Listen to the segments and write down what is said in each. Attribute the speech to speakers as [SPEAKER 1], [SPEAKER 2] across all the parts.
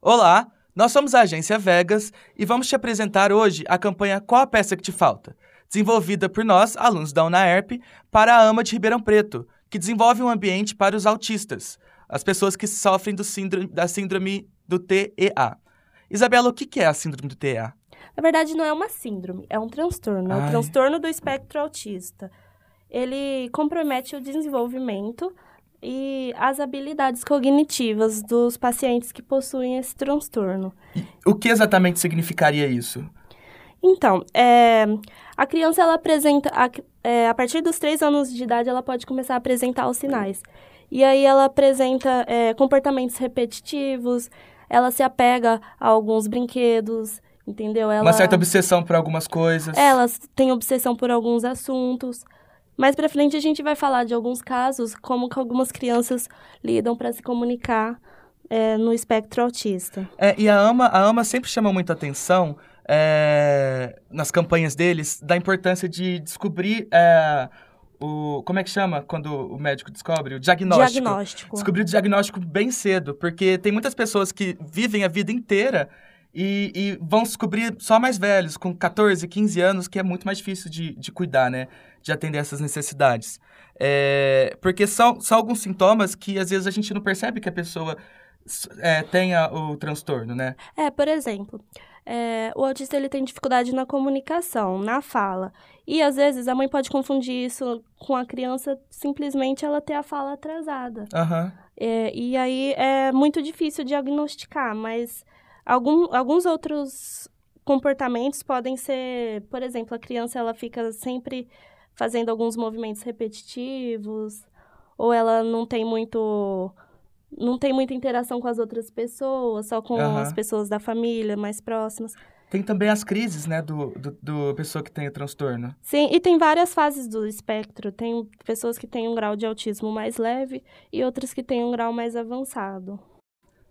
[SPEAKER 1] Olá, nós somos a agência Vegas e vamos te apresentar hoje a campanha Qual a Peça que Te Falta? Desenvolvida por nós, alunos da UNAERP, para a AMA de Ribeirão Preto, que desenvolve um ambiente para os autistas, as pessoas que sofrem síndrome, da síndrome do TEA. Isabela, o que é a síndrome do TEA?
[SPEAKER 2] Na verdade, não é uma síndrome, é um transtorno. É um transtorno do espectro autista. Ele compromete o desenvolvimento e as habilidades cognitivas dos pacientes que possuem esse transtorno.
[SPEAKER 1] E o que exatamente significaria isso?
[SPEAKER 2] Então, é, a criança ela apresenta, a, é, a partir dos três anos de idade, ela pode começar a apresentar os sinais. E aí ela apresenta é, comportamentos repetitivos, ela se apega a alguns brinquedos, entendeu? Ela,
[SPEAKER 1] Uma certa obsessão por algumas coisas.
[SPEAKER 2] Ela tem obsessão por alguns assuntos. Mais para frente a gente vai falar de alguns casos, como que algumas crianças lidam para se comunicar é, no espectro autista.
[SPEAKER 1] É, e a AMA, a AMA sempre chama muita atenção é, nas campanhas deles da importância de descobrir é, o. Como é que chama quando o médico descobre? O diagnóstico.
[SPEAKER 2] Diagnóstico.
[SPEAKER 1] Descobrir o diagnóstico bem cedo, porque tem muitas pessoas que vivem a vida inteira e, e, vão descobrir só mais velhos, com 14, 15 anos, que é muito mais difícil de, de cuidar, né? De atender essas necessidades. É, porque são, são alguns sintomas que às vezes a gente não percebe que a pessoa é, tenha o transtorno, né?
[SPEAKER 2] É, por exemplo, é, o autista ele tem dificuldade na comunicação, na fala. E às vezes a mãe pode confundir isso com a criança simplesmente ela ter a fala atrasada.
[SPEAKER 1] Uhum.
[SPEAKER 2] É, e aí é muito difícil diagnosticar, mas algum, alguns outros comportamentos podem ser, por exemplo, a criança ela fica sempre fazendo alguns movimentos repetitivos, ou ela não tem muito não tem muita interação com as outras pessoas, só com uhum. as pessoas da família mais próximas.
[SPEAKER 1] Tem também as crises, né, do, do, do, pessoa que tem o transtorno.
[SPEAKER 2] Sim, e tem várias fases do espectro. Tem pessoas que têm um grau de autismo mais leve e outras que têm um grau mais avançado.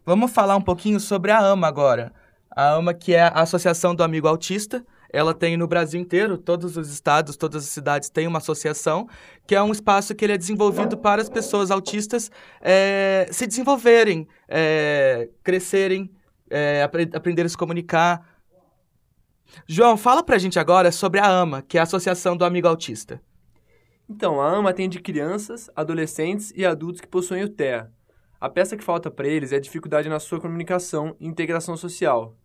[SPEAKER 1] Vamos falar um pouquinho sobre a AMA agora. A AMA, que é a Associação do Amigo Autista, ela tem no Brasil inteiro, todos os estados, todas as cidades têm uma associação, que é um espaço que ele é desenvolvido para as pessoas autistas é, se desenvolverem, é, crescerem, é, apre a se comunicar. João, fala pra gente agora sobre a AMA, que é a Associação do Amigo Autista.
[SPEAKER 3] Então, a AMA atende crianças, adolescentes e adultos que possuem o TEA. A peça que falta para eles é a dificuldade na sua comunicação e integração social.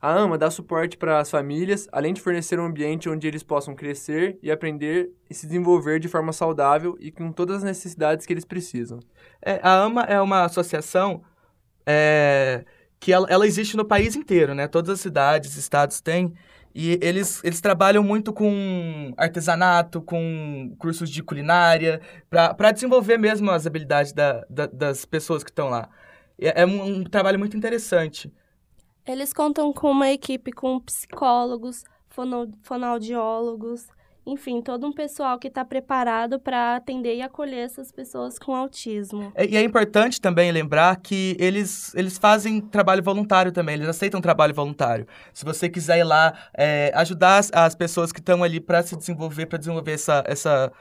[SPEAKER 3] A AMA dá suporte para as famílias, além de fornecer um ambiente onde eles possam crescer e aprender e se desenvolver de forma saudável e com todas as necessidades que eles precisam.
[SPEAKER 1] É, a AMA é uma associação é, que ela, ela, existe no país inteiro, né? Todas as cidades, estados têm. E eles, eles trabalham muito com artesanato, com cursos de culinária, para desenvolver mesmo as habilidades da, da, das pessoas que estão lá. É, é um, um trabalho muito interessante.
[SPEAKER 2] Eles contam com uma equipe com psicólogos, fono, fonoaudiólogos, enfim, todo um pessoal que está preparado para atender e acolher essas pessoas com autismo.
[SPEAKER 1] É, e é importante também lembrar que eles, eles fazem trabalho voluntário também, eles aceitam trabalho voluntário. Se você quiser ir lá é, ajudar as, as pessoas que estão ali para se desenvolver, para desenvolver essa, essa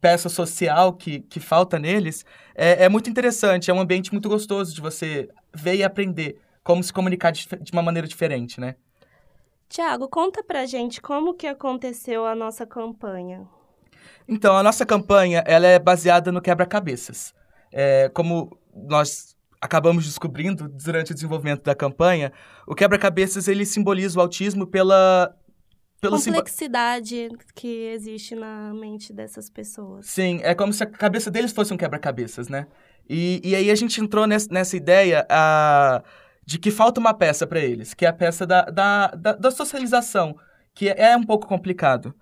[SPEAKER 1] peça social que, que falta neles, é, é muito interessante, é um ambiente muito gostoso de você ver e aprender como se comunicar de, de uma maneira diferente, né?
[SPEAKER 2] Tiago, conta pra gente como que aconteceu a nossa campanha.
[SPEAKER 1] Então, a nossa campanha ela é baseada no quebra-cabeças. É, como nós acabamos descobrindo durante o desenvolvimento da campanha, o quebra-cabeças ele simboliza o autismo pela
[SPEAKER 2] complexidade que existe na mente dessas pessoas.
[SPEAKER 1] Sim, é como se a cabeça deles fosse um quebra-cabeças, né? E, e aí a gente entrou nessa, nessa ideia a de que falta uma peça para eles, que é a peça da, da, da, da socialização, que é, um pouco complicado.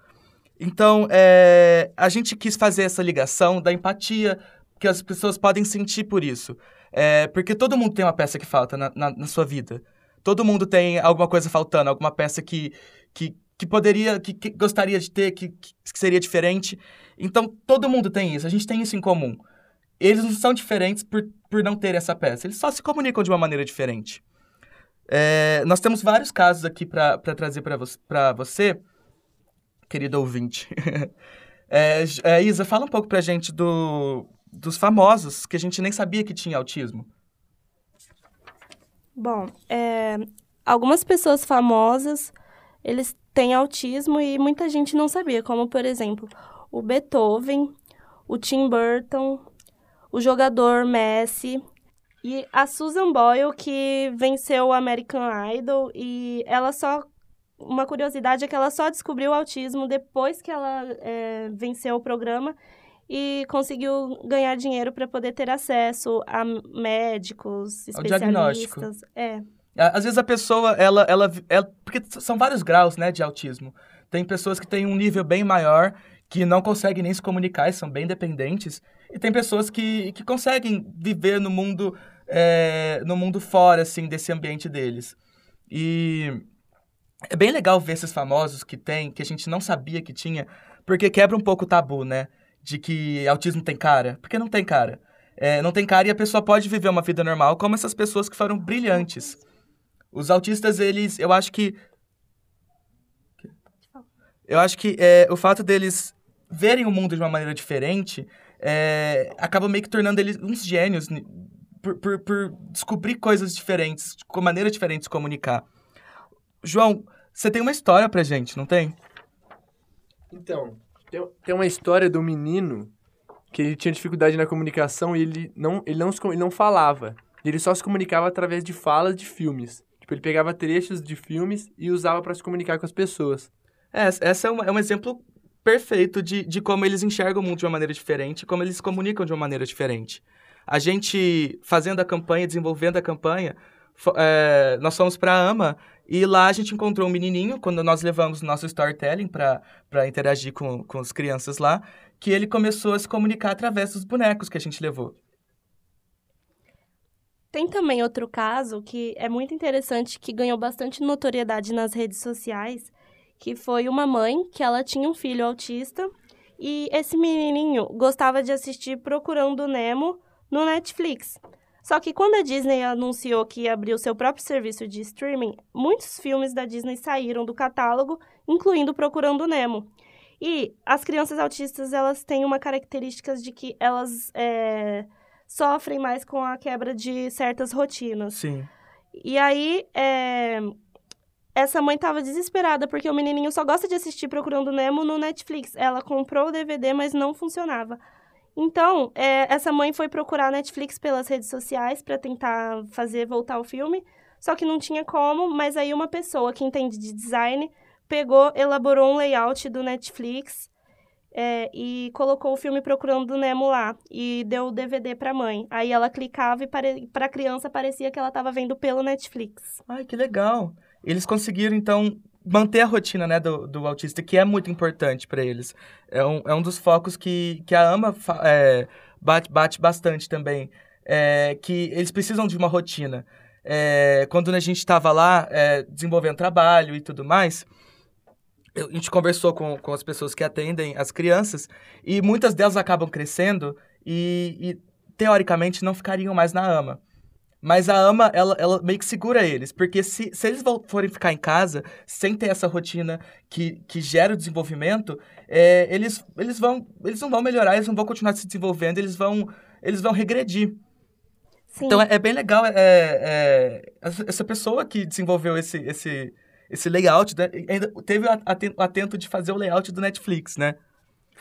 [SPEAKER 1] Então, é, a gente quis fazer essa ligação da empatia que as pessoas podem sentir por isso. É, porque todo mundo tem uma peça que falta na, na, na, sua vida. Todo mundo tem alguma coisa faltando, alguma peça que, que, que poderia, que, que gostaria de ter, que, que seria diferente. Então, todo mundo tem isso, a gente tem isso em comum eles não são diferentes por, por não ter essa peça. Eles só se comunicam de uma maneira diferente. É, nós temos vários casos aqui para trazer para vo você, querido ouvinte. é, é, Isa, fala um pouco para a gente do, dos famosos que a gente nem sabia que tinha autismo.
[SPEAKER 2] Bom, é, algumas pessoas famosas, eles têm autismo e muita gente não sabia, como, por exemplo, o Beethoven, o Tim Burton, o jogador Messi e a Susan Boyle, que venceu o American Idol e ela só... Uma curiosidade é que ela só descobriu o autismo depois que ela é, venceu o programa e conseguiu ganhar dinheiro para poder ter acesso a médicos, especialistas. É.
[SPEAKER 1] Às vezes a pessoa, ela, ela, ela- Porque são vários graus, né, de autismo. Tem pessoas que têm um nível bem maior, que não conseguem nem se comunicar e são bem dependentes. E tem pessoas que, que conseguem viver no mundo, é, no mundo fora, assim, desse ambiente deles. E é bem legal ver esses famosos que tem, que a gente não sabia que tinha, porque quebra um pouco o tabu, né? De que autismo tem cara. Porque não tem cara. É, não tem cara e a pessoa pode viver uma vida normal, como essas pessoas que foram brilhantes. Os autistas, eles, eu acho que. Eu acho que é, o fato deles verem o mundo de uma maneira diferente é, acaba meio que tornando eles uns gênios ni- por, por, por descobrir coisas diferentes, com maneiras diferentes de se comunicar. João, você tem uma história pra gente, não tem?
[SPEAKER 3] Então, tem, tem uma história do menino que ele tinha dificuldade na comunicação e ele não, ele não, ele não falava. Ele só se comunicava através de falas de filmes. Tipo, ele pegava trechos de filmes e usava para se comunicar com as pessoas.
[SPEAKER 1] É, essa é, uma- é um exemplo perfeito de, de como eles enxergam o mundo de uma maneira diferente, como eles se comunicam de uma maneira diferente. A gente, fazendo a campanha, desenvolvendo a campanha, é, nós fomos para a AMA e lá a gente encontrou um menininho, quando nós levamos nosso storytelling para interagir com, com as crianças lá, que ele começou a se comunicar através dos bonecos que a gente levou.
[SPEAKER 2] Tem também outro caso que é muito interessante, que ganhou bastante notoriedade nas redes sociais, que foi uma mãe que ela tinha um filho autista e esse menininho gostava de assistir Procurando Nemo no Netflix. Só que quando a Disney anunciou que ia abrir o seu próprio serviço de streaming, muitos filmes da Disney saíram do catálogo, incluindo Procurando Nemo. E as crianças autistas, elas têm uma característica de que elas é, sofrem mais com a quebra de certas rotinas.
[SPEAKER 1] Sim.
[SPEAKER 2] E aí, é, essa mãe tava desesperada porque o menininho só gosta de assistir Procurando Nemo no Netflix. Ela comprou o DVD, mas não funcionava. Então, é, essa mãe foi procurar a Netflix pelas redes sociais para tentar fazer voltar o filme, só que não tinha como. Mas aí, uma pessoa que entende de design pegou, elaborou um layout do Netflix é, e colocou o filme Procurando Nemo lá e deu o DVD pra mãe. Aí ela clicava e pare... pra criança parecia que ela tava vendo pelo Netflix.
[SPEAKER 1] Ai, que legal. Eles conseguiram, então, manter a rotina né, do, do autista, que é muito importante para eles. É um, é um dos focos que, que a AMA é, bate, bate bastante também. É, que eles precisam de uma rotina. É, quando a gente estava lá é, desenvolvendo trabalho e tudo mais, eu- a gente conversou com, com as pessoas que atendem as crianças e muitas delas acabam crescendo e, e, teoricamente não ficariam mais na AMA. Mas a AMA, ela, ela meio que segura eles, porque se, se eles forem ficar em casa sem ter essa rotina que, que gera o desenvolvimento, é, eles, eles, vão, eles não vão melhorar, eles não vão continuar se desenvolvendo, eles vão, eles vão regredir.
[SPEAKER 2] Sim.
[SPEAKER 1] Então é, é bem legal é, é, essa pessoa que desenvolveu esse, esse, esse layout, né, ainda teve o atento de fazer o layout do Netflix, né?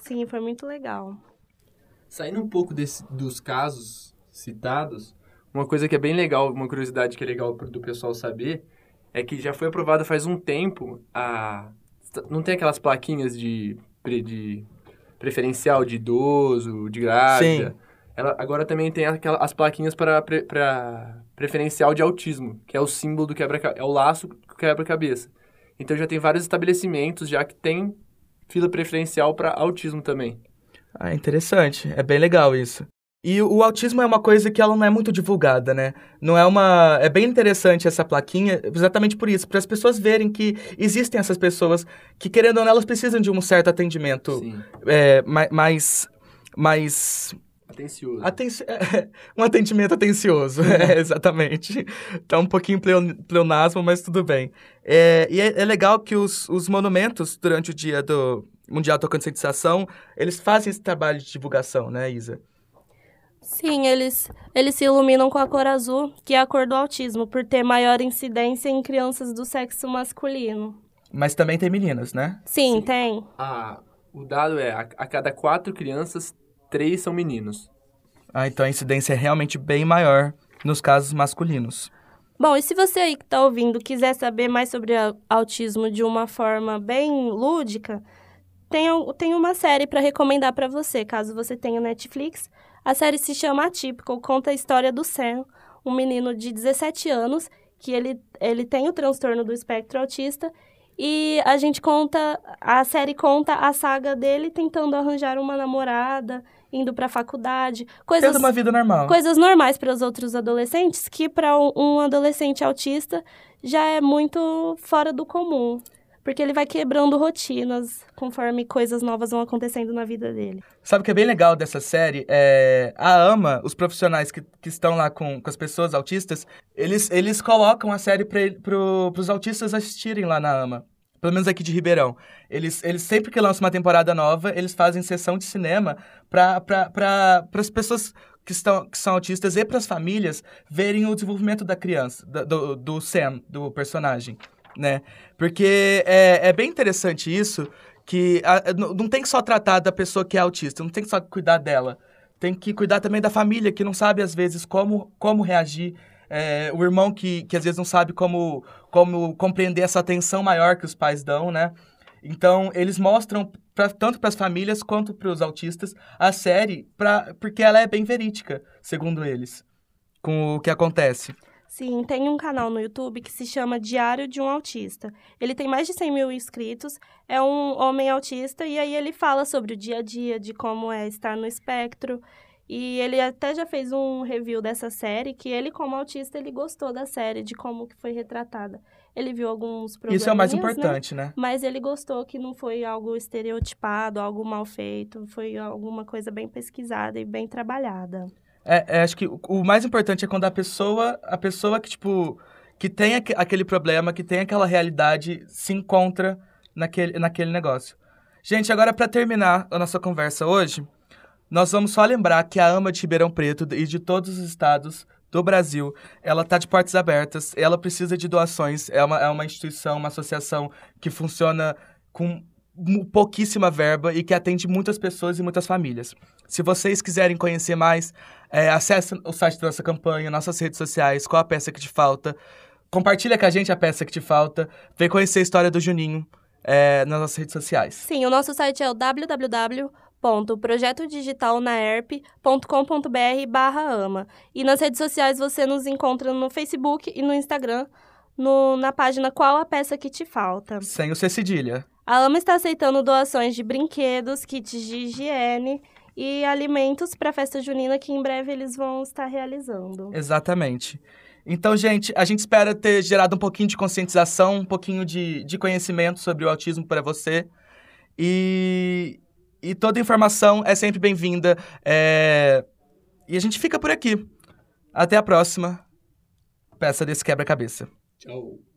[SPEAKER 2] Sim, foi muito legal.
[SPEAKER 3] Saindo um pouco desse- dos casos citados, uma coisa que é bem legal, uma curiosidade que é legal do pessoal saber, é que já foi aprovada faz um tempo a... Não tem aquelas plaquinhas de, de preferencial de idoso, de grávida?
[SPEAKER 1] Sim.
[SPEAKER 3] Ela agora também tem aquela, as plaquinhas para pre- preferencial de autismo, que é o símbolo do quebra é o laço que quebra-cabeça. Então já tem vários estabelecimentos já que tem fila preferencial para autismo também.
[SPEAKER 1] Ah, interessante. É bem legal isso. E o autismo é uma coisa que ela não é muito divulgada, né? Não é uma. É bem interessante essa plaquinha, exatamente por isso, para as pessoas verem que existem essas pessoas que, querendo ou não, elas precisam de um certo atendimento é, ma- mais. mais.
[SPEAKER 3] Atencioso.
[SPEAKER 1] Atenci... um atendimento atencioso, é, exatamente. Tá um pouquinho pleo- pleonasmo, mas tudo bem. É, e é, é legal que os, os monumentos, durante o dia do Mundial da Conscientização, eles fazem esse trabalho de divulgação, né, Isa?
[SPEAKER 2] Sim, eles, eles se iluminam com a cor azul, que é a cor do autismo, por ter maior incidência em crianças do sexo masculino.
[SPEAKER 1] Mas também tem meninas, né?
[SPEAKER 2] Sim,
[SPEAKER 3] Sim.
[SPEAKER 2] tem.
[SPEAKER 3] Ah, o dado é, a, a cada quatro crianças, três são meninos.
[SPEAKER 1] Ah, então a incidência é realmente bem maior nos casos masculinos.
[SPEAKER 2] Bom, e se você aí que está ouvindo quiser saber mais sobre autismo de uma forma bem lúdica, tem, tem uma série para recomendar para você, caso você tenha Netflix. A série se chama Atypical, conta a história do Sam, um menino de 17 anos, que ele, ele tem o transtorno do espectro autista, e a gente conta, a série conta a saga dele tentando arranjar uma namorada, indo para faculdade, coisas
[SPEAKER 1] Tendo uma vida normal.
[SPEAKER 2] coisas normais para os outros adolescentes, que para um adolescente autista já é muito fora do comum. Porque ele vai quebrando rotinas conforme coisas novas vão acontecendo na vida dele.
[SPEAKER 1] Sabe o que é bem legal dessa série? É, a AMA, os profissionais que, que estão lá com, com as pessoas autistas, eles, eles colocam a série para os autistas assistirem lá na AMA. Pelo menos aqui de Ribeirão. Eles, eles sempre que lançam uma temporada nova, eles fazem sessão de cinema para pra, as pessoas que, estão, que são autistas e para as famílias verem o desenvolvimento da criança, do, do Sam, do personagem, né? Porque é, é bem interessante isso, que a- não tem que só tratar da pessoa que é autista, não tem que só cuidar dela. Tem que cuidar também da família, que não sabe, às vezes, como, como reagir. É, o irmão que, que, às vezes, não sabe como, como compreender essa atenção maior que os pais dão, né? Então, eles mostram, pra, tanto para as famílias quanto para os autistas, a série, pra, porque ela é bem verídica, segundo eles, com o que acontece.
[SPEAKER 2] Sim, tem um canal no YouTube que se chama Diário de um Autista. Ele tem mais de 100 mil inscritos, é um homem autista, e aí ele fala sobre o dia a dia, de como é estar no espectro. E ele até já fez um review dessa série, que ele, como autista, ele gostou da série, de como que foi retratada. Ele viu alguns problemas.
[SPEAKER 1] Isso é o mais importante, né?
[SPEAKER 2] Mas ele gostou que não foi algo estereotipado, algo mal feito, foi alguma coisa bem pesquisada e bem trabalhada.
[SPEAKER 1] É, é, acho que o, o mais importante é quando a pessoa, a pessoa que, tipo, que tem aque- aquele problema, que tem aquela realidade, se encontra naquele, naquele negócio. Gente, agora para terminar a nossa conversa hoje, nós vamos só lembrar que a AMA de Ribeirão Preto e de todos os estados do Brasil, ela tá de portas abertas, ela precisa de doações, é uma, é uma instituição, uma associação que funciona com pouquíssima verba e que atende muitas pessoas e muitas famílias. Se vocês quiserem conhecer mais, é, acesse o site da nossa campanha, nossas redes sociais, qual a peça que te falta. Compartilha com a gente a peça que te falta. Vem conhecer a história do Juninho é, nas nossas redes sociais.
[SPEAKER 2] Sim, o nosso site é o www.projetodigitalnaerp.com.br barra ama. E nas redes sociais você nos encontra no Facebook e no Instagram, no- na página Qual a Peça Que Te Falta.
[SPEAKER 1] Sem o C cedilha.
[SPEAKER 2] A AMA está aceitando doações de brinquedos, kits de higiene e alimentos para a festa junina que em breve eles vão estar realizando.
[SPEAKER 1] Exatamente. Então, gente, a gente espera ter gerado um pouquinho de conscientização, um pouquinho de, de conhecimento sobre o autismo para você. E, e toda informação é sempre bem-vinda. É, E a gente fica por aqui. Até a próxima. Peça desse quebra-cabeça.
[SPEAKER 3] Tchau.